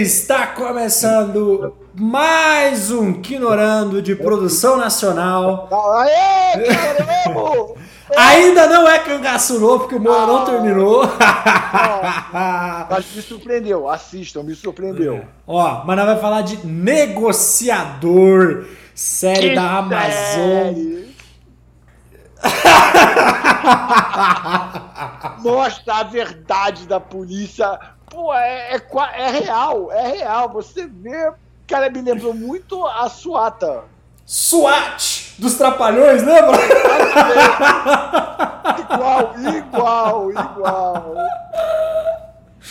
Está começando mais um Quinorando de produção nacional. Aê, queremos! Ainda não é cangaço novo, porque o Moura não Ah. terminou. Mas me surpreendeu, assistam, me surpreendeu. Ó, mas nós vamos falar de Negociador, série da Amazon. série. Mostra a verdade da polícia. Pô, é, é, é real, é real. Você vê. Cara, me lembrou muito a Suata. SWAT dos Trapalhões, lembra? Igual, igual, igual.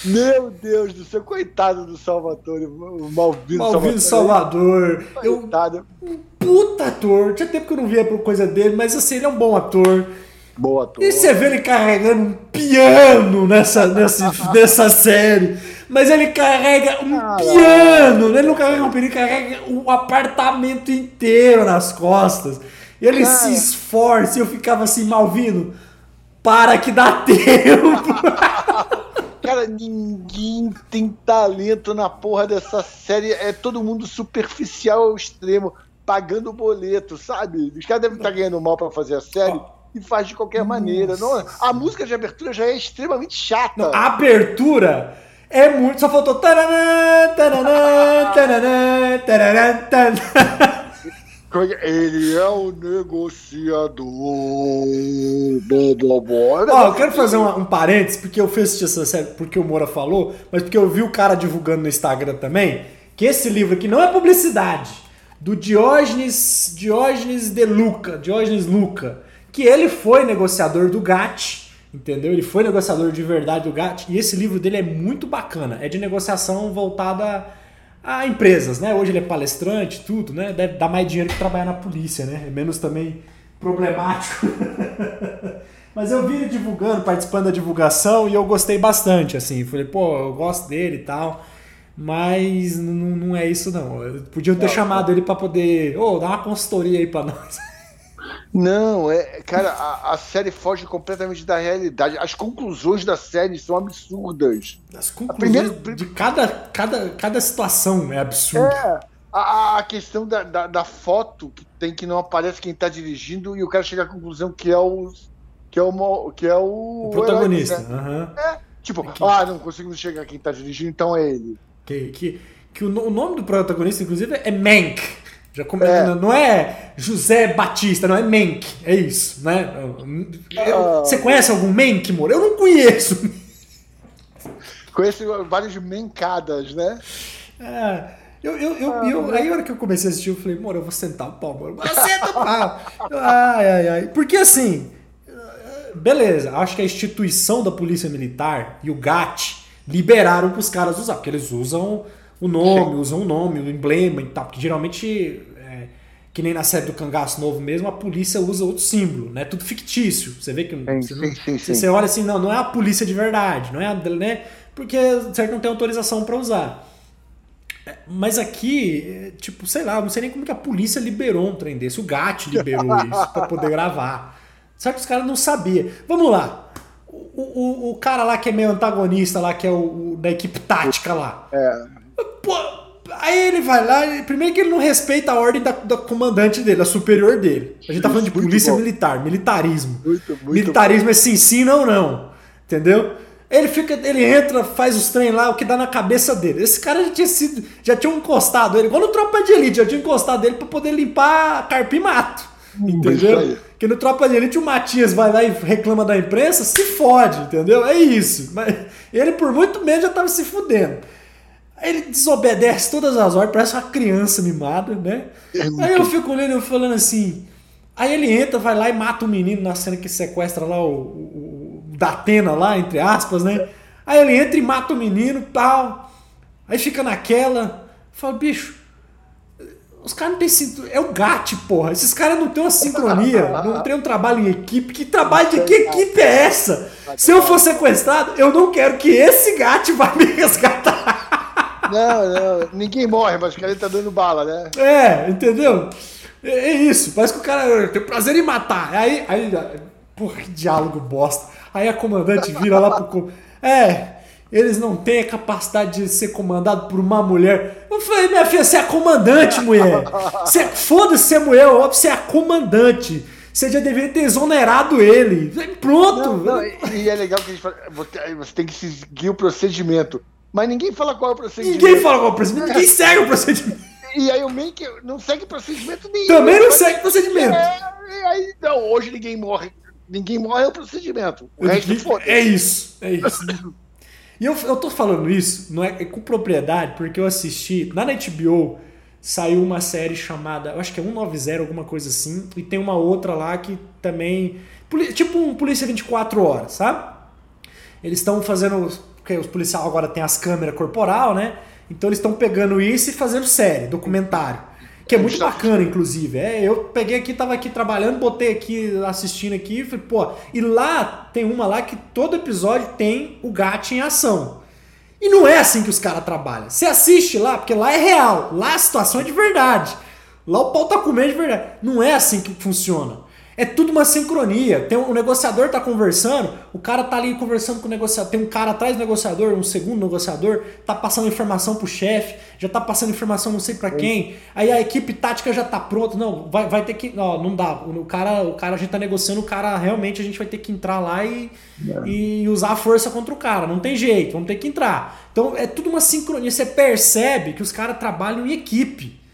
Meu Deus do céu, coitado do Salvatore, o Malvino, Malvino Salvador. Eu, Coitado. puta ator. Tinha tempo que eu não via por coisa dele, mas assim, ele é um bom ator. Boa ator. E você vê ele carregando um piano nessa, nessa, nessa série. Mas ele carrega um Caralho. piano. Ele não carrega um piano, ele carrega um apartamento inteiro nas costas. E ele Cara. se esforça e eu ficava assim, Malvino, para que dá tempo. Cara, ninguém tem talento na porra dessa série. É todo mundo superficial ao extremo, pagando boleto, sabe? Os caras devem estar ganhando mal pra fazer a série e faz de qualquer maneira. Não, a música de abertura já é extremamente chata. A abertura é muito. Só faltou. taranã, taranã, taranã, taranã, taranã. Ele é o negociador. Blá, blá, blá. Ó, eu quero fazer uma- um parênteses, porque eu fui assistir essa série porque o Moura falou, mas porque eu vi o cara divulgando no Instagram também, que esse livro aqui não é publicidade, do Diógenes, Diógenes de Luca, Diógenes Luca, que ele foi negociador do GATT, entendeu? Ele foi negociador de verdade do GATT, e esse livro dele é muito bacana, é de negociação voltada a empresas, né? Hoje ele é palestrante, tudo, né? Deve dar mais dinheiro que trabalhar na polícia, né? É menos também problemático. Mas eu vi ele divulgando, participando da divulgação e eu gostei bastante, assim. Falei, pô, eu gosto dele e tal. Mas não, não é isso, não. Podiam ter Não, chamado ele pra poder. Ô, dá uma consultoria aí pra nós. Não, é, cara, a, a série foge completamente da realidade. As conclusões da série são absurdas. As conclusões primeira- de cada, cada, cada situação é absurda. É, a, a questão da, da, da foto que tem que não aparece quem tá dirigindo e o cara chega à conclusão que é o que é o que é o, o protagonista. herói, né? aham. É, tipo, Que- ah, não conseguimos chegar a quem tá dirigindo, então é ele. Que, que, que o, o nome do protagonista, inclusive, é Mank. Já come- É. não- Não é José Batista, não é Mank. É isso, né? Eu- Ah. você conhece algum Mank, Moura? Eu não conheço. Conheço várias mencadas, né? É, eu, eu, eu, eu- aí a hora que eu comecei a assistir, eu falei, Moura, eu vou sentar o pau, Moura. Senta o pau. Ai, ai, ai. Porque assim, beleza, acho que a instituição da Polícia Militar e o GAT liberaram para os caras usar, porque eles usam o nome, usam o nome, o emblema e tal, porque geralmente, é, que nem na série do Cangaço Novo mesmo, a polícia usa outro símbolo, né? Tudo fictício. Você vê que Sim, você, não- sim, sim, você- sim. olha assim, não, não é a polícia de verdade, não é a, né? Porque certo não tem autorização para usar. É, Mas aqui, é, tipo, sei lá, não sei nem como que a polícia liberou um trem desse. O GAT liberou isso pra poder gravar. Só que os caras não sabiam. Vamos lá. O, o, o cara lá que é meio antagonista lá, que é o, o da equipe tática lá. É. Pô, aí ele vai lá, primeiro que ele não respeita a ordem da, da comandante dele, da superior dele. A gente tá falando de Muito polícia bom. militar, militarismo. Muito, muito militarismo é sim, sim, não, não. Entendeu? Ele fica, ele entra, faz os trem lá, o que dá na cabeça dele. Esse cara já tinha sido, já tinha encostado ele, igual no Tropa de Elite, já tinha encostado ele pra poder limpar carpim e mato. isso Entendeu? Que no Tropa de Elite o Matias vai lá e reclama da imprensa, se fode, entendeu? É isso. Mas ele por muito menos já tava se fudendo. Aí ele desobedece todas as ordens, parece uma criança mimada, né? É Aí eu fico olhando e falando assim. Aí ele entra, vai lá e mata o menino na cena que sequestra lá o, o, o da Atena lá, entre aspas, né? Aí ele entra e mata o menino tal. Aí fica naquela. Fala, bicho, os caras não têm cintura. É o GAT, porra. Esses caras não têm uma sincronia, não têm um trabalho em equipe. Que trabalho de que equipe é essa? Se eu for sequestrado, eu não quero que esse GAT vá me resgatar. Não, não, ninguém morre, mas o cara tá dando bala, né? É, entendeu? É, é isso, parece que o cara tem prazer em matar. Aí, aí, porra, que diálogo bosta. Aí a comandante vira lá pro. É, eles não têm a capacidade de ser comandado por uma mulher. Eu falei, minha filha, você é a comandante, mulher. Foda-se ser mulher, óbvio, você é a comandante. Você já deveria ter exonerado ele. Pronto. Não, não, e é legal que a gente fala, você tem que seguir o procedimento. Mas ninguém fala qual é o procedimento. Ninguém fala qual é o procedimento, ninguém segue o procedimento. E aí o Mank não segue procedimento nenhum. Também não segue procedimento. É, aí, não, hoje ninguém morre. Ninguém morre é o procedimento. O resto foda É isso, é isso. e eu, eu tô falando isso não é, é com propriedade, porque eu assisti, na HBO saiu uma série chamada, eu acho que é 190, alguma coisa assim, e tem uma outra lá que também. Tipo um Polícia 24 Horas, sabe? Eles estão fazendo. Porque os policiais agora tem as câmeras corporal, né? Então eles estão pegando isso e fazendo série, documentário. Que é muito bacana, inclusive. É, eu peguei aqui, tava aqui trabalhando, botei aqui, assistindo aqui, falei, pô, e lá tem uma lá que todo episódio tem o gato em ação. E não é assim que os caras trabalham. Você assiste lá, porque lá é real, lá a situação é de verdade. Lá o pau tá comendo de verdade. Não é assim que funciona. É tudo uma sincronia. Tem um, o negociador tá conversando, o cara tá ali conversando com o negociador, tem um cara atrás do negociador, um segundo negociador, tá passando informação pro chefe, já tá passando informação não sei para quem. Aí a equipe tática já tá pronta. Não, vai, vai ter que, ó, não dá. O cara, o cara a gente tá negociando, o cara realmente a gente vai ter que entrar lá e, é. e usar a força contra o cara. Não tem jeito, vamos ter que entrar. Então é tudo uma sincronia. Você percebe que os caras trabalham em equipe.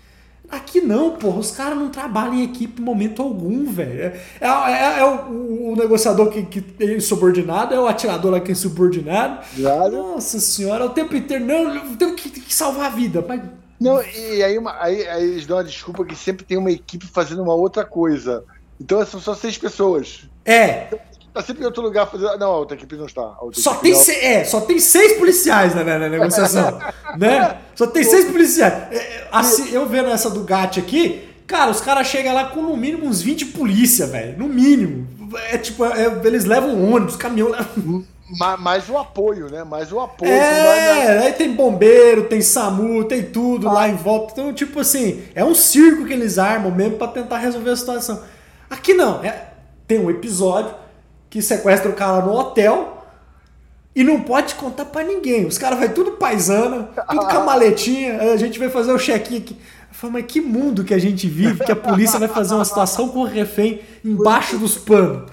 Aqui não, porra, os caras não trabalham em equipe em momento algum, velho. É, é, é, é o, o, negociador que, que é insubordinado, é o atirador lá que é insubordinado. Claro. Nossa senhora, o tempo inteiro, não, temos que, que salvar a vida. Mas... Não, e aí, uma, aí, aí eles dão a desculpa que sempre tem uma equipe fazendo uma outra coisa. Então são só seis pessoas. É. Tá sempre em outro lugar fazendo. Não, a outra equipe não está. Só tem, se... é, só tem seis policiais na, na negociação. né? Só tem seis policiais. É, assim, eu vendo essa do GAT aqui, cara, os caras chegam lá com no mínimo uns 20 polícia, velho. No mínimo. É tipo, é, eles levam ônibus, caminhão. Mais o apoio, né? Mais o apoio. É, aí tem bombeiro, tem SAMU, tem tudo ah. lá em volta. Então, tipo assim, é um circo que eles armam mesmo para tentar resolver a situação. Aqui não, é, tem um episódio que sequestra o cara no hotel e não pode contar para ninguém. Os caras vai tudo paisana, tudo com a maletinha, a gente vai fazer o check-in aqui. Eu falo, mas que mundo que a gente vive que a polícia vai fazer uma situação com o refém embaixo dos panos?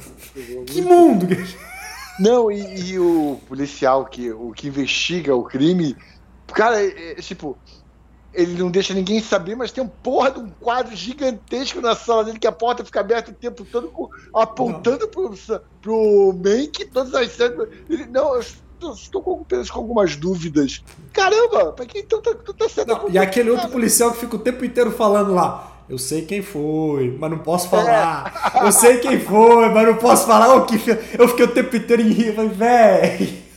Que mundo! Não, e, e o policial que, o que investiga o crime, cara, é, é, tipo, ele não deixa ninguém saber, mas tem um porra de um quadro gigantesco na sala dele que a porta fica aberta o tempo todo apontando pro, pro Mank todas as cenas. Ele, não, eu estou com, com algumas dúvidas. Caramba, pra que tanta, tanta cena? e aquele outro policial que fica o tempo inteiro falando lá. Eu sei quem foi, mas não posso falar. É. Eu sei quem foi, mas não posso falar. O que eu fiquei o tempo inteiro em rir, velho.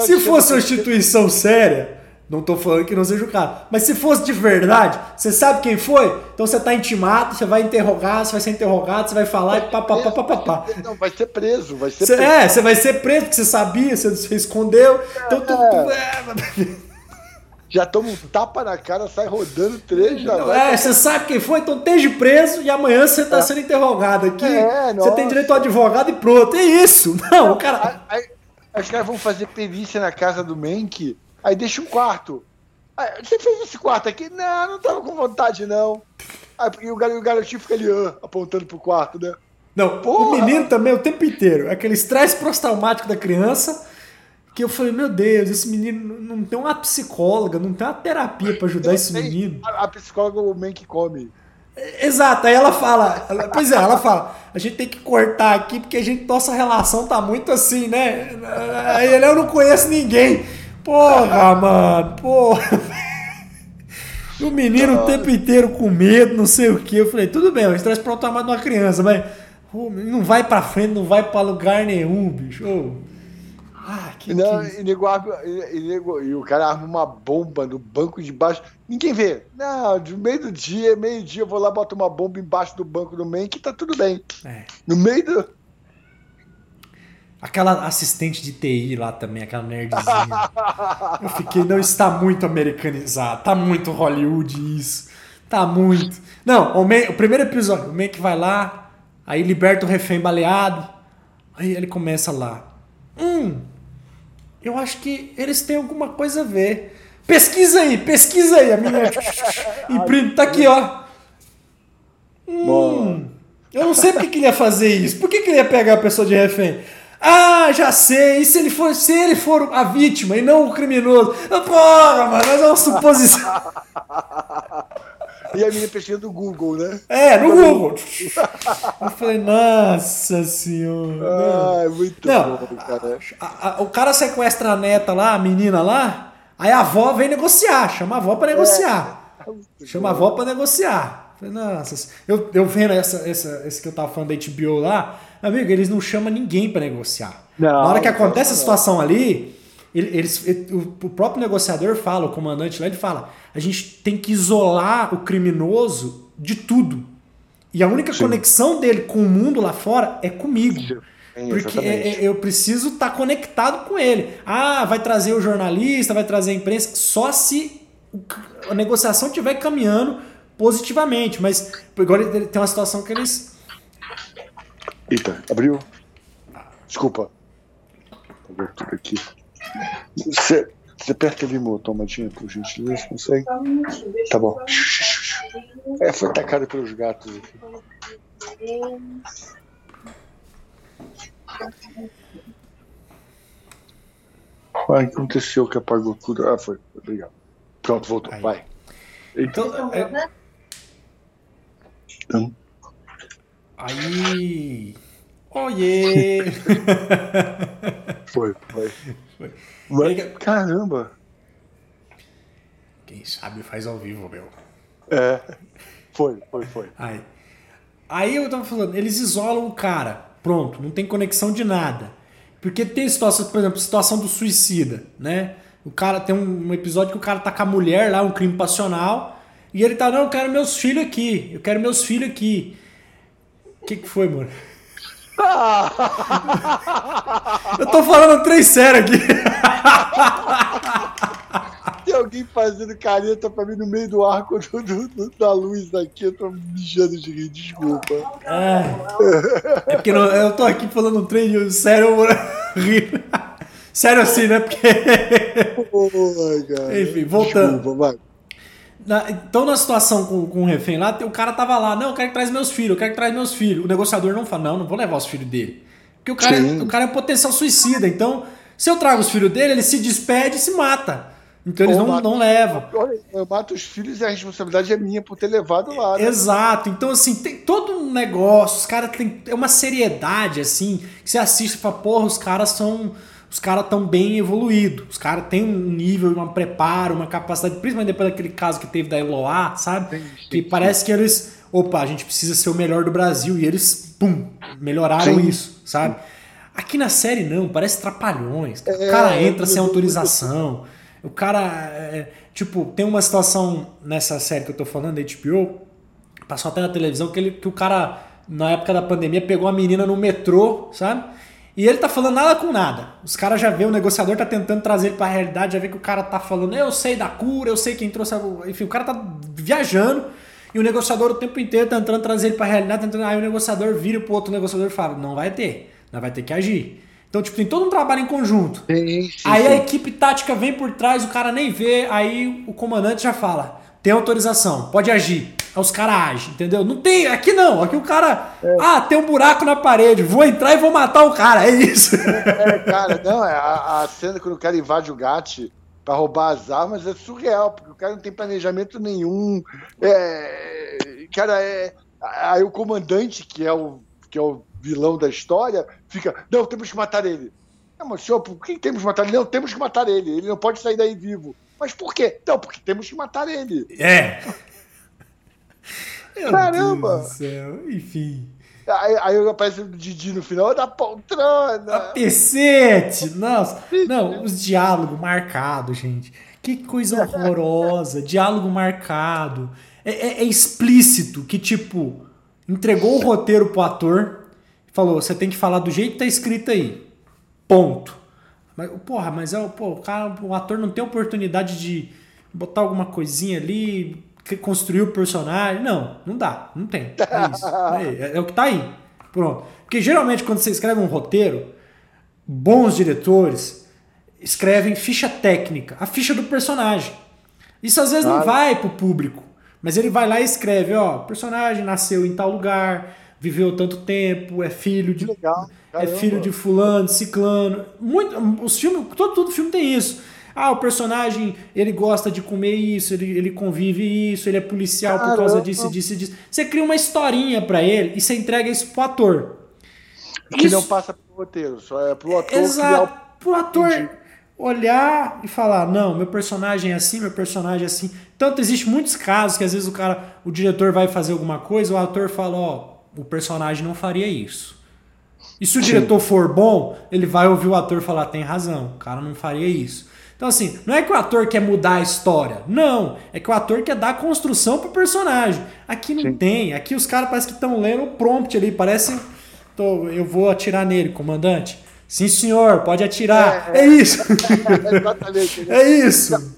Se fosse uma instituição séria, não tô falando que não seja o caso. Mas se fosse de verdade, você sabe quem foi? Então você tá intimado, você vai interrogar, você vai ser interrogado, você vai falar vai e papapá, papapá. Não, vai ser preso, vai ser cê, preso. É, você vai ser preso porque você sabia, você escondeu. Então tu. É. Já toma um tapa na cara, sai rodando três, já não, vai. É, você sabe quem foi, então esteja preso e amanhã você tá é. sendo interrogado aqui. É, você tem direito ao advogado e pronto. É isso. Não, o cara. Aí, aí, os caras vão fazer perícia na casa do Menk Aí deixa um quarto. Aí, você fez esse quarto aqui? Não, não tava com vontade, não. Aí o, o garotinho fica ali uh, apontando pro quarto, né? Não, Porra. o menino também o tempo inteiro. Aquele estresse pós-traumático da criança. Que eu falei, meu Deus, esse menino não tem uma psicóloga, não tem uma terapia para ajudar esse menino. A, a psicóloga o man que come. Exato, aí ela fala, ela, pois é, ela fala, a gente tem que cortar aqui porque a gente, nossa relação tá muito assim, né? Aí ele, eu não conheço ninguém. Porra, mano, porra. O menino o tempo inteiro com medo, não sei o que. Eu falei, tudo bem, o estresse pronto-armado de uma criança, mas não vai pra frente, não vai pra lugar nenhum, bicho. Oh. Ah, que, não, que... E, nego, e, nego, e, o cara arma uma bomba no banco de baixo. Ninguém vê. Não, de meio do dia, meio-dia, eu vou lá, boto uma bomba embaixo do banco do Man que tá tudo bem. É. No meio do. Aquela assistente de TI lá também, aquela nerdzinha. Eu fiquei, não está muito americanizado. Tá muito Hollywood isso. Tá muito. Não, o, Man, o primeiro episódio, o Mank vai lá, aí liberta o refém baleado. Aí ele começa lá. Hum, eu acho que eles têm alguma coisa a ver. Pesquisa aí, pesquisa aí. A minha imprime, tá aqui, ó. Hum, eu não sei por que, que ele ia fazer isso. Por que, que ele ia pegar a pessoa de refém? Ah, já sei. E se ele for, se ele for a vítima e não o criminoso? Porra, mano, mas é uma suposição. E a minha pesquisa do Google, né? É, no Google. Eu falei, nossa senhora. Ah, muito Não, bom, cara. A- a- o cara sequestra a neta lá, a menina lá, aí a avó vem negociar, chama a avó pra negociar. Chama a avó pra negociar. Falei, Nossa, eu, eu vendo essa, essa, esse que eu tava falando da HBO lá, amigo, eles não chamam ninguém pra negociar. Não, Na hora que não, acontece a não. situação ali, ele- eles, ele- o próprio negociador fala, o comandante lá, ele fala: a gente tem que isolar o criminoso de tudo. E a única conexão dele com o mundo lá fora é comigo. Sim, Porque exatamente. é- é- eu preciso estar conectado com ele. Ah, vai trazer o jornalista, vai trazer a imprensa, só se a negociação estiver caminhando positivamente. Mas agora tem uma situação que eles. Eita, abriu? Desculpa. Tudo aqui. Você, você aperta ali, meu tomadinha, por gentileza, consegue? Tá bom. É, foi atacado pelos gatos aqui. Ah, o que aconteceu que apagou tudo? Ah, foi. Obrigado. Pronto, voltou. Aí. Vai. Então, é- Então, aí. Oiê! foi, foi. Foi. Mas, caramba! Quem sabe faz ao vivo, meu. É. Foi, foi, foi. Aí. Aí eu tava falando, eles isolam o cara. Pronto, não tem conexão de nada. Porque tem situação, por exemplo, situação do suicida, né? O cara tem um, um episódio que o cara tá com a mulher lá, um crime passional, e ele tá, não, eu quero meus filhos aqui, eu quero meus filhos aqui. O que que foi, mano? Eu tô falando três sério aqui. Tem alguém fazendo careta pra mim no meio do arco do, do- da luz daqui, eu tô mijando de rir, desculpa. É, é porque não- eu tô aqui falando um trem sério, eu vou rir. Sério assim, né? Porque. Enfim, voltando. Desculpa, vai. Na- então, na situação com, com o refém lá, o cara tava lá, não, eu quero que traz meus filhos, eu quero que traz meus filhos. O negociador não fala, não, não vou levar os filhos dele. Porque o cara, Sim. o cara é um potencial suicida. Então, se eu trago os filhos dele, ele se despede e se mata. Então eles Ou não, mata- não levam. Olha, eu mato os filhos e a responsabilidade é minha por ter levado lá. Né? Exato. Então, assim, tem todo um negócio, os caras têm. É uma seriedade, assim, que você assiste e fala, porra, os caras são. Os caras estão bem evoluídos. Os caras têm um nível, um preparo, uma capacidade, principalmente depois daquele caso que teve da Eloá, sabe? Sim, sim, que sim. parece que eles. Opa, a gente precisa ser o melhor do Brasil. E eles, pum, melhoraram isso, sabe? Aqui na série não, parece trapalhões. o É, cara entra muito, sem autorização. O cara. é, tipo, tem uma situação nessa série que eu tô falando, da HBO, passou até na televisão, que, ele, que o cara, na época da pandemia, pegou uma menina no metrô, sabe? E ele tá falando nada com nada. Os caras já vê, o negociador tá tentando trazer ele pra realidade, já vê que o cara tá falando, eu sei da cura, eu sei quem trouxe. a-" Enfim, o cara tá viajando. E o negociador o tempo inteiro tentando trazer ele pra realidade, tentando. Aí o negociador vira pro outro negociador e fala: Não vai ter, não vai ter que agir. Então, tipo, tem todo um trabalho em conjunto. Sim, sim, Aí sim. a equipe tática vem por trás, o cara nem vê, aí o comandante já fala: tem autorização, pode agir. Aí os caras agem, entendeu? Não tem, aqui não, aqui o cara. É. Ah, tem um buraco na parede, vou entrar e vou matar o cara, é isso. É, cara, não, é a, a cena quando o cara invade o GAT pra roubar as armas é surreal, porque o cara não tem planejamento nenhum. É, cara, é. Aí o comandante, que é o, que é o vilão da história, fica, não, temos que matar ele. Não, mas senhor, por que temos que matar ele? Não, temos que matar ele. Ele não pode sair daí vivo. Mas por quê? Não, porque temos que matar ele. É. Caramba! Deus do céu. Enfim. Aí, aí aparece o Didi no final da poltrona. Pecete! Nossa! Não, os diálogos marcados, gente. Que coisa horrorosa. Diálogo marcado. É, é- é explícito que, tipo, entregou o roteiro pro ator, falou: você tem que falar do jeito que tá escrito aí. Ponto. Mas, porra, mas é, pô, o, cara, o ator não tem oportunidade de botar alguma coisinha ali, construir o personagem. Não, não dá. Não tem. É isso. É, é o que tá aí. Pronto. Porque geralmente quando você escreve um roteiro, bons diretores escrevem ficha técnica, a ficha do personagem. Isso às vezes não vai pro público, mas ele vai lá e escreve, ó, o personagem nasceu em tal lugar, viveu tanto tempo, é filho de Legal. é filho de fulano, ciclano. Muito, os filmes, todo, todo filme tem isso. Ah, o personagem, ele gosta de comer isso, ele, ele convive isso, ele é policial Caramba. por causa disso, disso, disso. Você cria uma historinha para ele e você entrega isso pro ator. Que isso... não passa pro roteiro, só é pro ator Exato. criar pro ator Entendi. olhar e falar, não, meu personagem é assim, meu personagem é assim. Tanto existe muitos casos que às vezes o cara, o diretor vai fazer alguma coisa, o ator fala, ó, o personagem não faria isso. E se o diretor for bom, ele vai ouvir o ator falar, tem razão, o cara não faria isso. Então, assim, não é que o ator quer mudar a história. Não. É que o ator quer dar construção pro personagem. Aqui não Sim. tem. Aqui os caras parecem que estão lendo o prompt ali. Parece. Tô, eu vou atirar nele, comandante. Sim, senhor, pode atirar. É, é. é isso. Exatamente. é isso.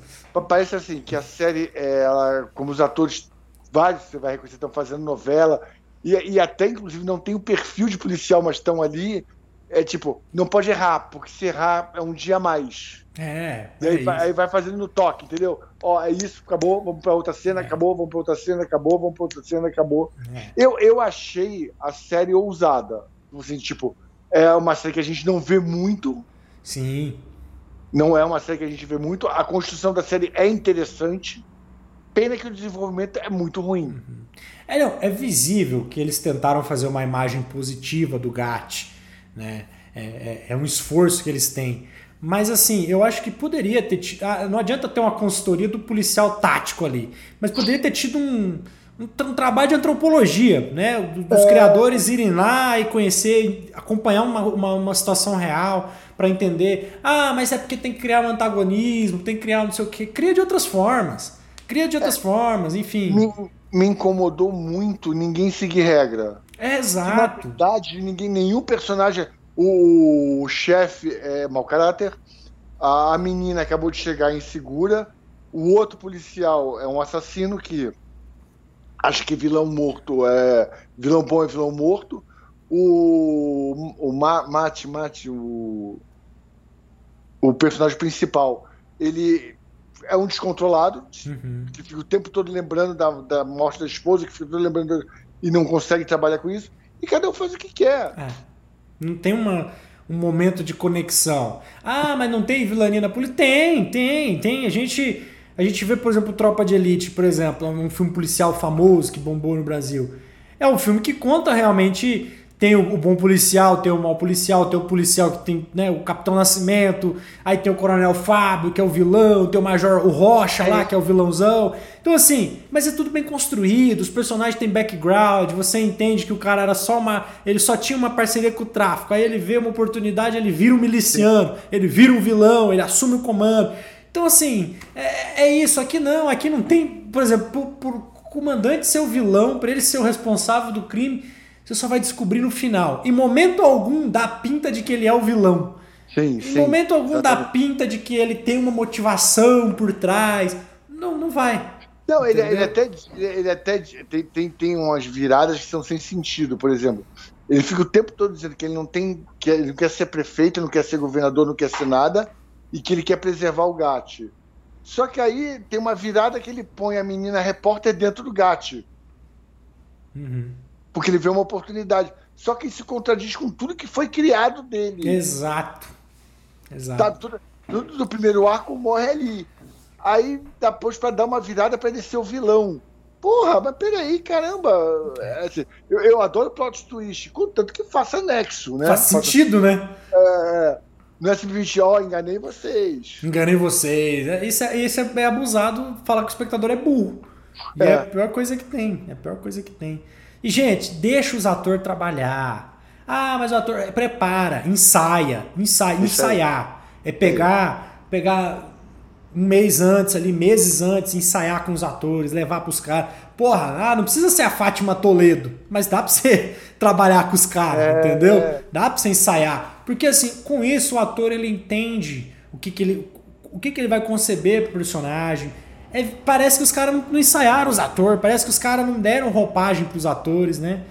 Parece assim, que a série, ela, como os atores, vários você vai reconhecer, estão fazendo novela, e, e até, inclusive, não tem o perfil de policial, mas estão ali. É tipo, não pode errar, porque se errar é um dia a mais. É. E aí, é vai, aí, vai, fazendo no toque, entendeu? Ó, é isso, acabou, vamos pra outra cena, é. acabou, vamos pra outra cena, acabou, vamos pra outra cena, acabou. É. Eu, eu achei a série ousada. Assim, tipo, é uma série que a gente não vê muito. Sim. Não é uma série que a gente vê muito. A construção da série é interessante. Pena que o desenvolvimento é muito ruim. Uhum. É, não, é visível que eles tentaram fazer uma imagem positiva do GAT. Né? É, é, é um esforço que eles têm. Mas assim, eu acho que poderia ter tido. Ah, não adianta ter uma consultoria do policial tático ali, mas poderia ter tido um, um, um trabalho de antropologia, né? Dos é... criadores irem lá e conhecer, acompanhar uma, uma, uma situação real para entender. Ah, mas é porque tem que criar um antagonismo, tem que criar não sei o quê. Cria de outras formas. Cria de outras é... formas, enfim. Me, me, incomodou muito ninguém seguir regra. É exato. Na verdade, ninguém, nenhum personagem o chefe é mau caráter, a menina acabou de chegar insegura, o outro policial é um assassino que acho que vilão morto é vilão bom é vilão morto. O, o Mate, Mate, o, o personagem principal, ele é um descontrolado, uhum. que fica o tempo todo lembrando da, da morte da esposa, que fica todo lembrando e não consegue trabalhar com isso. E cada um faz o que quer. É. Não tem uma, um momento de conexão. Ah, mas não tem vilania na polícia? Tem, tem, tem. A gente, a gente vê, por exemplo, Tropa de Elite, por exemplo, um filme policial famoso que bombou no Brasil. É um filme que conta realmente tem o, bom policial, tem o mau policial, tem o policial que tem né, o Capitão Nascimento, aí tem o Coronel Fábio, que é o vilão, tem o Major o Rocha é. lá, que é o vilãozão. Então, assim, mas é tudo bem construído, os personagens têm background, você entende que o cara era só uma. Ele só tinha uma parceria com o tráfico. Aí ele vê uma oportunidade, ele vira um miliciano, ele vira um vilão, ele assume o comando. Então, assim, é, é isso. Aqui não, aqui não tem, por exemplo, por, por comandante ser o vilão, para ele ser o responsável do crime você só vai descobrir no final. Em momento algum dá pinta de que ele é o vilão. Sim, em sim. momento algum dá pinta de que ele tem uma motivação por trás. Não, não vai. Não, ele, ele, até, ele até tem, tem, tem umas viradas que são sem sentido, por exemplo. Ele fica o tempo todo dizendo que ele não tem. que ele não quer ser prefeito, não quer ser governador, não quer ser nada, e que ele quer preservar o GAT. Só que aí tem uma virada que ele põe a menina repórter dentro do GAT. Uhum porque ele vê uma oportunidade. Só que isso contradiz com tudo que foi criado dele. Exato. Exato. Tá, tudo, tudo do primeiro arco morre ali. Aí depois para dar uma virada para ele ser o vilão. Porra, mas peraí, caramba. É, assim, eu, eu, adoro plot twist, contanto que faça nexo, né? Faz sentido, faça, né? É, não é simplesmente, ó, oh, enganei vocês. Enganei vocês. É, isso é, isso é abusado falar que o espectador é burro. É. é a pior coisa que tem. É a pior coisa que tem. E, gente, deixa os atores trabalhar. Ah, mas o ator. Prepara, ensaia, ensaia, ensaiar. É pegar, pegar um mês antes ali, meses antes, ensaiar com os atores, levar pros caras. Porra, ah, não precisa ser a Fátima Toledo, mas dá pra você trabalhar com os caras, É, entendeu? é. Dá pra você ensaiar. Porque assim, com isso o ator ele entende o que, que ele. O que, que ele vai conceber pro personagem. É, parece que os caras não, ensaiaram os atores, parece que os caras não deram roupagem pros atores, né?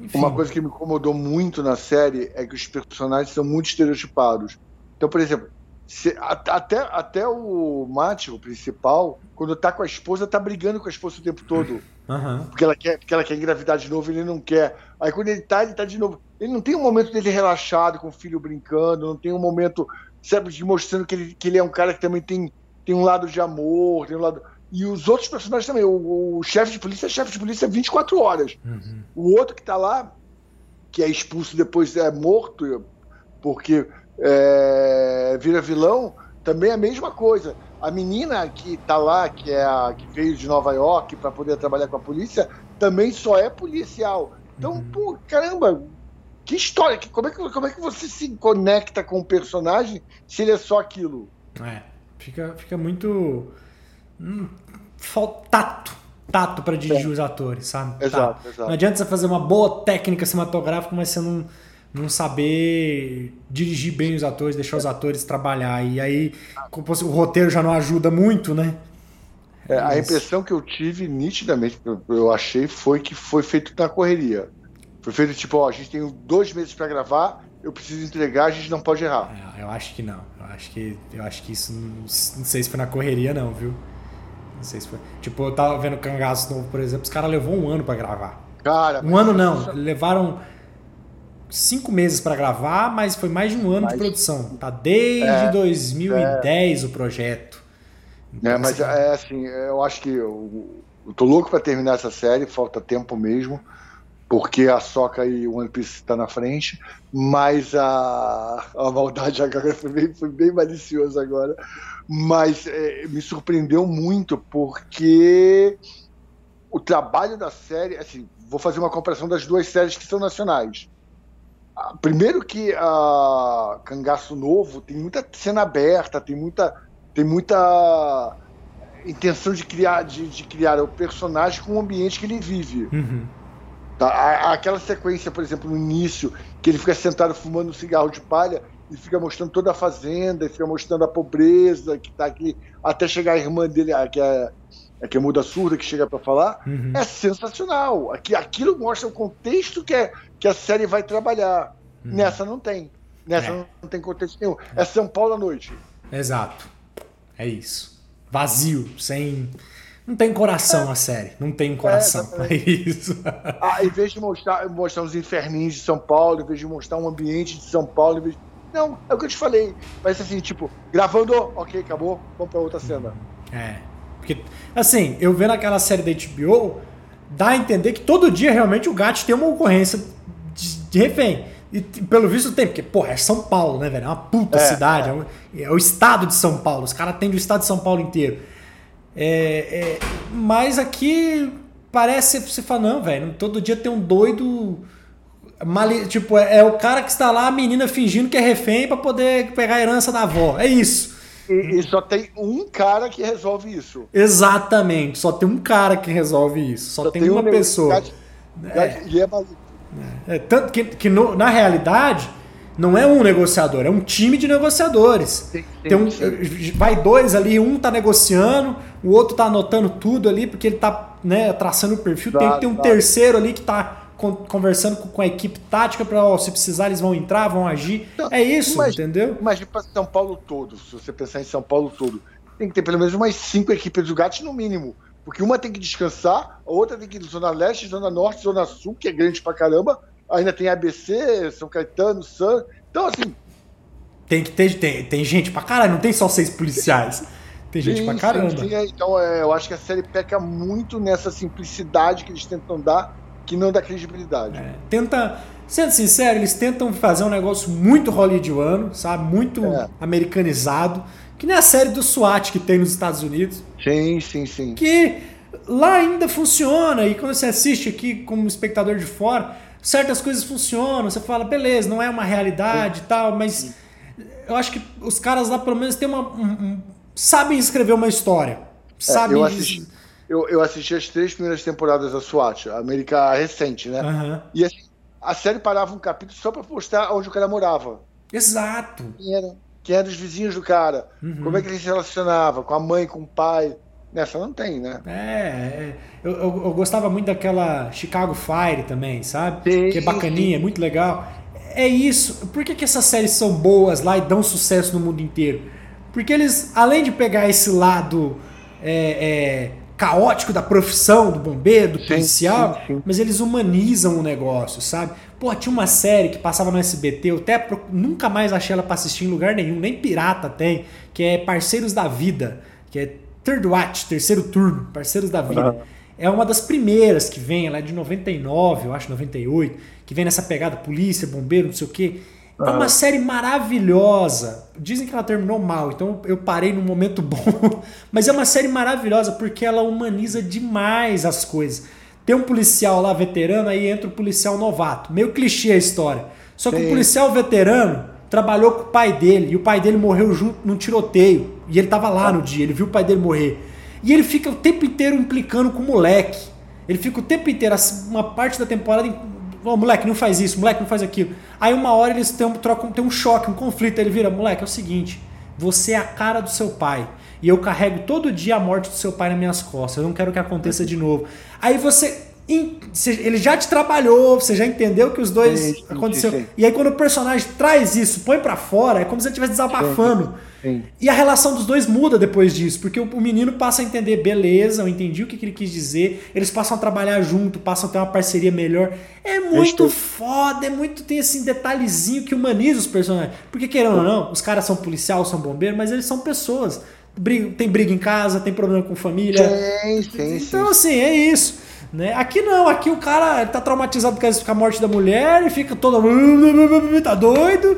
Enfim. Uma coisa que me incomodou muito na série é que os personagens são muito estereotipados. Então, por exemplo, se- até, até o Mate, o principal, quando tá com a esposa, tá brigando com a esposa o tempo todo. Aham. Porque ela quer, porque ela quer engravidar de novo, ele não quer. Aí quando ele tá, ele tá de novo. Ele não tem um momento dele relaxado, com o filho brincando, não tem um momento, sabe, de mostrando que ele, que ele é um cara que também tem, tem um lado de amor, tem um lado. E os outros personagens também. O, o chefe de polícia é chefe de polícia 24 horas. Uhum. O outro que tá lá, que é expulso depois é morto, porque é, vira vilão, também é a mesma coisa. A menina que tá lá, que é a que veio de Nova York para poder trabalhar com a polícia, também só é policial. Então, pô, caramba, que história, que, como, é que, como é que você se conecta com o personagem se ele é só aquilo? É, fica, fica muito. Hum, falta tato. Tato pra dirigir os atores, sabe? Exato, Tato. exato. Não adianta você fazer uma boa técnica cinematográfica, mas você não, não saber dirigir bem os atores, deixar os atores trabalhar. E aí o roteiro já não ajuda muito, né? É, a impressão que eu tive nitidamente, eu, eu achei, foi que foi feito na correria. Foi feito tipo, ó, a gente tem dois meses para gravar, eu preciso entregar, a gente não pode errar. É, Eu acho que não. Eu acho que, eu acho que isso. Não, não sei se foi na correria, não, viu? Não sei se foi. Tipo, eu tava vendo Cangaço Novo, por exemplo, os caras levou um ano pra gravar. Cara, Um ano não, levaram cinco meses pra gravar, mas foi mais de um ano de Mas- produção. Tá desde É, 2010 o projeto. né, mas assim, é assim, eu acho que eu, eu tô louco para terminar essa série, falta tempo mesmo, porque a Soca e o One Piece tá na frente, mas a, a maldade agora foi bem, foi bem malicioso agora, mas é, me surpreendeu muito porque o trabalho da série, assim, vou fazer uma comparação das duas séries que são nacionais. Ah, Primeiro que a Cangaço Novo tem muita cena aberta, tem muita, tem muita intenção de criar, de, de criar o personagem com o ambiente que ele vive. Uhum. Tá? Aquela sequência, por exemplo, no início, que ele fica sentado fumando um cigarro de palha e fica mostrando toda a fazenda, e fica mostrando a pobreza que tá aqui, até chegar a irmã dele, que é, que é muda surda, que chega para falar, Uhum. é sensacional. Aqui, aquilo mostra o contexto que, é, que a série vai trabalhar. Nessa não tem. Nessa Uhum. É. não tem contexto nenhum. É São Paulo à noite. Exato. É isso. Vazio, sem. Não tem coração a série. Não tem coração. É, exatamente. isso. Ah, em vez de mostrar, mostrar os inferninhos de São Paulo, em vez de mostrar um ambiente de São Paulo, em vez de... Não, é o que eu te falei. Parece assim, tipo, gravando, ok, acabou, vamos pra outra cena. É. Porque, assim, eu vendo aquela série da HBO, dá a entender que todo dia realmente o Gat tem uma ocorrência de, refém. E pelo visto tem, porque, porra, é São Paulo, né, velho? É uma puta É, cidade. É. um- é o estado de São Paulo. Os caras atendem o estado de São Paulo inteiro. É, é, mas aqui parece você fala, não, velho, todo dia tem um doido. mali- tipo, é, é o cara que está lá, a menina fingindo que é refém pra poder pegar a herança da avó. É isso. E, e só tem um cara que resolve isso. Exatamente. Só tem um cara que resolve isso. Só, tem, um uma pessoa. Gade- Gade- E é maluco. É, tanto que, que no- na realidade não é um negociador, é um time de negociadores. Sim, tem um, vai dois ali, um tá negociando, o outro tá anotando tudo ali porque ele tá né, traçando o perfil. tem que ter um terceiro ali que tá con- conversando com, a equipe tática para se precisar eles vão entrar, vão agir. É isso, Mas- entendeu? Imagina para São Paulo todo, se você pensar em São Paulo todo. Tem que ter pelo menos umas cinco equipes do GAT no mínimo. Porque uma tem que descansar, a outra tem que ir Zona Leste, Zona Norte, Zona Sul, que é grande pra caramba. Ainda tem ABC, São Caetano, San. Então, assim, Tem que ter tem, tem gente pra caralho, não tem só seis policiais. Tem gente sim, pra sim, caramba. sim, é. então é, eu acho que a série peca muito nessa simplicidade que eles tentam dar, que não dá credibilidade. É, tenta, sendo sincero, eles tentam fazer um negócio muito hollywoodiano, sabe? Muito É. americanizado, que nem a série do SWAT que tem nos Estados Unidos, Sim, sim, sim. que lá ainda funciona e quando você assiste aqui como espectador de fora, certas coisas funcionam, você fala, beleza, não é uma realidade e tal, mas eu acho que os caras lá pelo menos têm uma, um- um- sabem escrever uma história. Sabem. É, eu, assisti, eu, eu, assisti as três primeiras temporadas da SWAT, a América recente, né? Uhum. E assim, a série parava um capítulo só pra postar onde o cara morava. Exato. Quem era, quem era os vizinhos do cara, uhum. como é que ele se relacionava com a mãe, com o pai. Nessa não tem, né? É, é. Eu, eu, eu, gostava muito daquela Chicago Fire também, sabe? Sim, que é bacaninha, é muito legal. É isso. Por que, que essas séries são boas lá e dão sucesso no mundo inteiro? Porque eles, além de pegar esse lado é, é, caótico da profissão, do bombeiro, do sim, policial, sim, sim. mas eles humanizam o negócio, sabe? Pô, tinha uma série que passava no SBT, eu até nunca mais achei ela pra assistir em lugar nenhum, nem pirata tem, que é Parceiros da Vida, que é Third Watch, terceiro turno, Parceiros da Vida. É uma das primeiras que vem, ela é de 99, eu acho, 98, que vem nessa pegada polícia, bombeiro, não sei o quê. É uma série maravilhosa. Dizem que ela terminou mal, então eu parei num momento bom. Mas é uma série maravilhosa porque ela humaniza demais as coisas. Tem um policial lá veterano, aí entra o policial novato. Meio clichê a história. Só que Sim. o policial veterano trabalhou com o pai dele e o pai dele morreu junto num tiroteio. E ele tava lá no dia, ele viu o pai dele morrer. E ele fica o tempo inteiro implicando com o moleque. Ele fica o tempo inteiro, uma parte da temporada, oh, moleque, não faz isso, moleque, não faz aquilo. Aí uma hora eles têm, trocam, tem um choque, um conflito. Ele vira, moleque, é o seguinte, você é a cara do seu pai. E eu carrego todo dia a morte do seu pai nas minhas costas. Eu não quero que aconteça de novo. Aí você ele já te trabalhou, você já entendeu que os dois sim, aconteceu. Sim, sim. E aí quando o personagem traz isso, põe para fora, é como se ele estivesse desabafando. E a relação dos dois muda depois disso, porque o, menino passa a entender, beleza, eu entendi o que, que ele quis dizer, eles passam a trabalhar junto, passam a ter uma parceria melhor. É muito foda, é muito, tem esse detalhezinho que humaniza os personagens. Porque querendo ou não, os caras são policial, são bombeiro, mas eles são pessoas. tem briga em casa, tem problema com família. Sim, sim, então, assim, é isso. Né? Aqui não, aqui o cara tá traumatizado com a morte da mulher e fica todo. tá doido.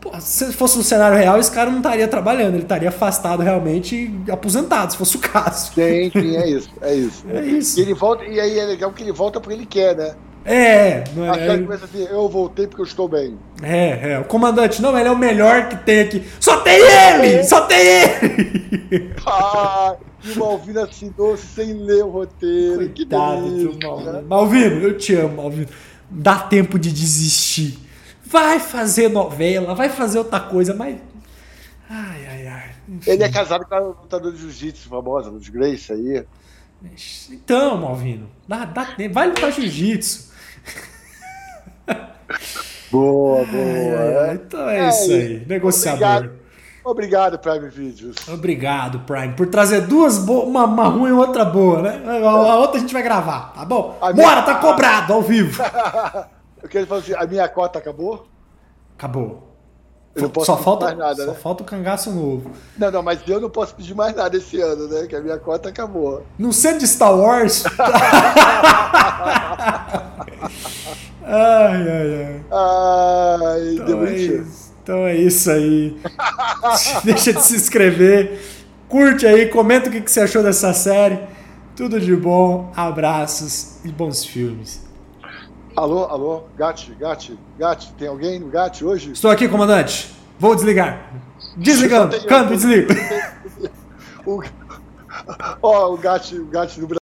Pô, se fosse no cenário real, esse cara não estaria trabalhando, ele estaria afastado realmente e aposentado, se fosse o caso. Sim, sim, é isso, é isso. É isso. E, ele volta, e aí é legal que ele volta porque ele quer, né? É, não é. A começa assim, eu voltei porque eu estou bem. É, é. O comandante, não, ele é o melhor que tem aqui. Só tem ele! Só tem ele! Ah, e o Malvino assinou sem ler o roteiro. Coitado que delícia, Malvino. Malvino, eu te amo, Malvino. Dá tempo de desistir. Vai fazer novela, vai fazer outra coisa, mas. Ai, ai, ai. Enfim. Ele é casado com a lutadora de jiu-jitsu famosa, Luz Grace aí. Então, Malvino, dá, dá tempo. Vai lutar jiu-jitsu. Boa, boa. É, então é, é, isso aí. Negociador. Obrigado. Obrigado, Prime Videos. Obrigado, Prime, por trazer duas boas, uma, uma ruim e outra boa, né? A, outra a gente vai gravar, tá bom? A Bora, minha... tá cobrado ao vivo. Eu queria falar assim, a minha cota acabou? Acabou. só falta, mais nada, só né? falta o cangaço novo. Não, não, mas eu não posso pedir mais nada esse ano, né? Que a minha cota acabou. Não sendo de Star Wars. ai, ai, ai. Ai, então, é isso. então é isso aí. Deixa de se inscrever. Curte aí, comenta o que você achou dessa série. Tudo de bom, abraços e bons filmes. Alô, alô, Gatti, Gatti, Gatti, tem alguém no Gatti hoje? Estou aqui, comandante. Vou desligar. Desligando, câmbio, desliga. Ó, oh, o Gatti, o Gatti do Brasil.